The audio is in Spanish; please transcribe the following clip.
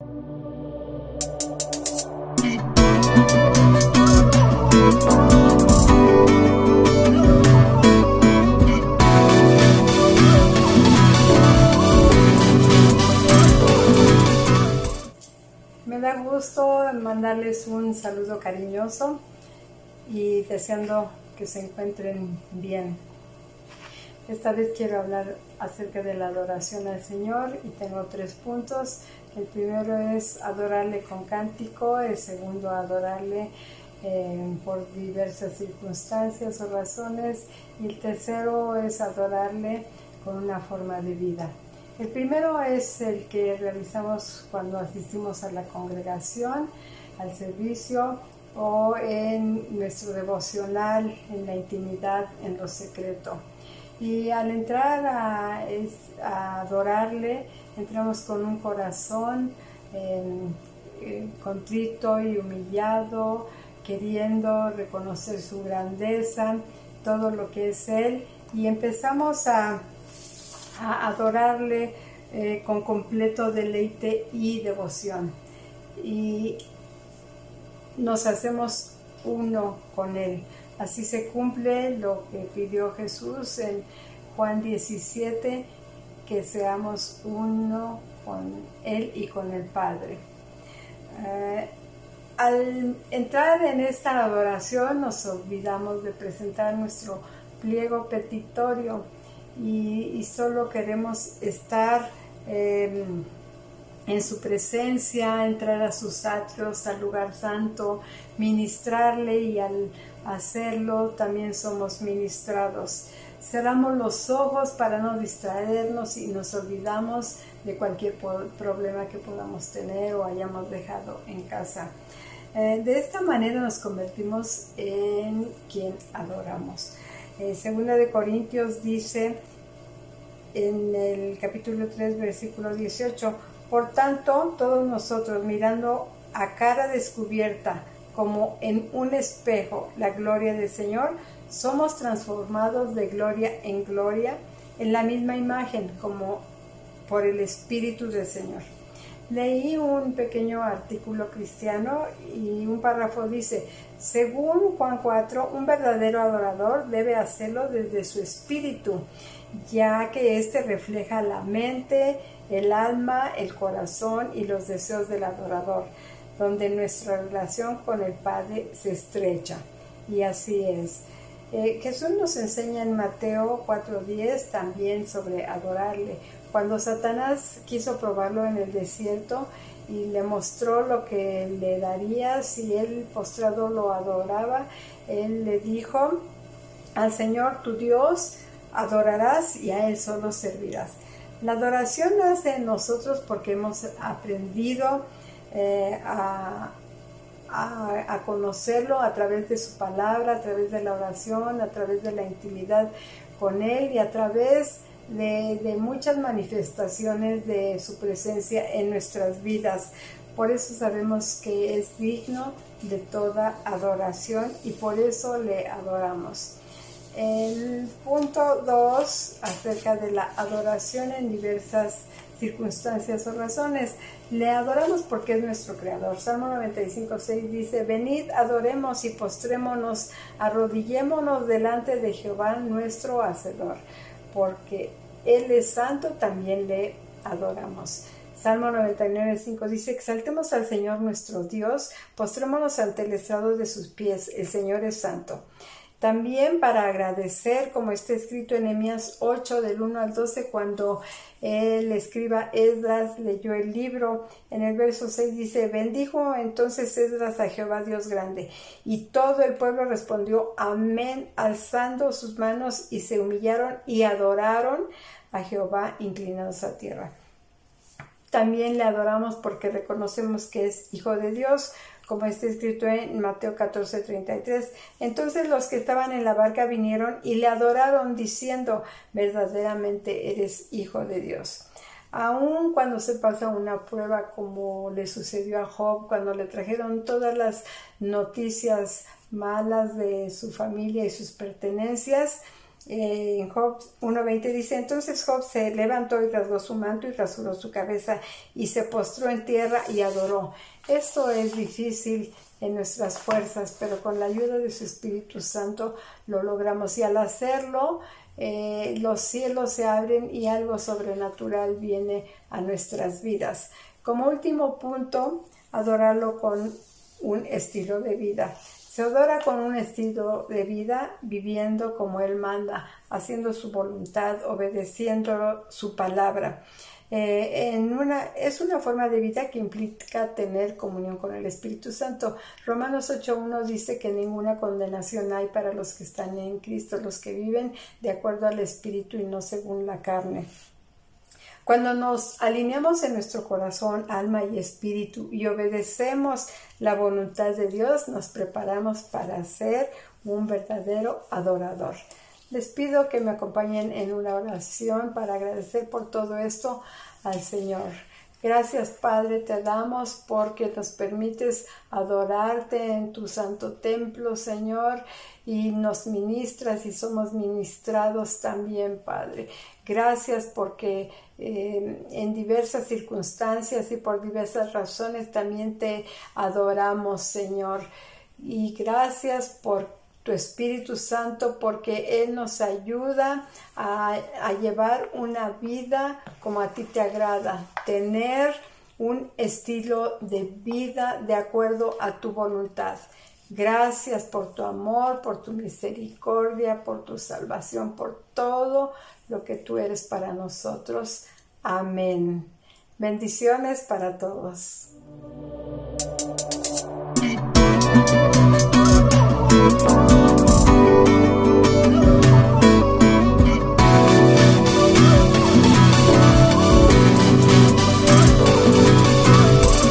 Me da gusto mandarles un saludo cariñoso y deseando que se encuentren bien. Esta vez quiero hablar acerca de la adoración al Señor y tengo tres puntos. El primero es adorarle con cántico, el segundo adorarle eh, por diversas circunstancias o razones y el tercero es adorarle con una forma de vida. El primero es el que realizamos cuando asistimos a la congregación, al servicio o en nuestro devocional, en la intimidad, en lo secreto. Y al entrar a, adorarle, entramos con un corazón contrito y humillado, queriendo reconocer su grandeza, todo lo que es Él, y empezamos a, adorarle eh, con completo deleite y devoción. Y nos hacemos uno con Él. Así se cumple lo que pidió Jesús en Juan 17, que seamos uno con Él y con el Padre. Eh, al entrar en esta adoración nos olvidamos de presentar nuestro pliego petitorio y, solo queremos estar em, en su presencia, entrar a sus atrios, al lugar santo, ministrarle y al hacerlo también somos ministrados. Cerramos los ojos para no distraernos y nos olvidamos de cualquier problema que podamos tener o hayamos dejado en casa. Eh, de esta manera nos convertimos en quien adoramos. Eh, segunda de Corintios dice en el capítulo 3, versículo 18, por tanto, todos nosotros mirando a cara descubierta, como en un espejo, la gloria del Señor, somos transformados de gloria en gloria en la misma imagen, como por el Espíritu del Señor. Leí un pequeño artículo cristiano y un párrafo dice, según Juan 4, un verdadero adorador debe hacerlo desde su espíritu, ya que éste refleja la mente, el alma, el corazón y los deseos del adorador, donde nuestra relación con el Padre se estrecha. Y así es. Eh, Jesús nos enseña en Mateo 4.10 también sobre adorarle. Cuando Satanás quiso probarlo en el desierto y le mostró lo que le daría si él postrado lo adoraba, él le dijo al Señor tu Dios adorarás y a él solo servirás. La adoración nace en nosotros porque hemos aprendido eh, a, conocerlo a través de su palabra, a través de la oración, a través de la intimidad con Él y a través de, muchas manifestaciones de su presencia en nuestras vidas. Por eso sabemos que es digno de toda adoración y por eso le adoramos. El punto 2 acerca de la adoración en diversas circunstancias o razones. Le adoramos porque es nuestro creador. Salmo 95, 6 dice, venid, adoremos y postrémonos, arrodillémonos delante de Jehová nuestro Hacedor, porque Él es santo, también le adoramos. Salmo 99, 5 dice, exaltemos al Señor nuestro Dios, postrémonos ante el estrado de sus pies, el Señor es santo. También para agradecer, como está escrito en Emias 8 del 1 al 12, cuando el escriba Esdras leyó el libro, en el verso 6 dice, bendijo entonces Esdras a Jehová Dios grande. Y todo el pueblo respondió, amén, alzando sus manos y se humillaron y adoraron a Jehová inclinados a tierra. También le adoramos porque reconocemos que es Hijo de Dios, como está escrito en Mateo 14, 33. Entonces los que estaban en la barca vinieron y le adoraron diciendo, verdaderamente eres hijo de Dios. Aun cuando se pasa una prueba como le sucedió a Job, cuando le trajeron todas las noticias malas de su familia y sus pertenencias, Eh, en Job 1.20 dice, entonces Job se levantó y rasgó su manto y rasuró su cabeza y se postró en tierra y adoró. Esto es difícil en nuestras fuerzas, pero con la ayuda de su Espíritu Santo lo logramos y al hacerlo eh, los cielos se abren y algo sobrenatural viene a nuestras vidas. Como último punto, adorarlo con un estilo de vida. Se adora con un estilo de vida viviendo como Él manda, haciendo su voluntad, obedeciendo su palabra. Eh, es una forma de vida que implica tener comunión con el Espíritu Santo. Romanos 8.1 dice que ninguna condenación hay para los que están en Cristo, los que viven de acuerdo al Espíritu y no según la carne. Cuando nos alineamos en nuestro corazón, alma y espíritu y obedecemos la voluntad de Dios, nos preparamos para ser un verdadero adorador. Les pido que me acompañen en una oración para agradecer por todo esto al Señor. Gracias Padre te damos porque nos permites adorarte en tu santo templo Señor y nos ministras y somos ministrados también Padre. Gracias porque eh, en diversas circunstancias y por diversas razones también te adoramos Señor. Y gracias por tu Espíritu Santo porque Él nos ayuda a, llevar una vida como a ti te agrada, tener un estilo de vida de acuerdo a tu voluntad. Gracias por tu amor, por tu misericordia, por tu salvación, por todo lo que tú eres para nosotros. Amén. Bendiciones para todos.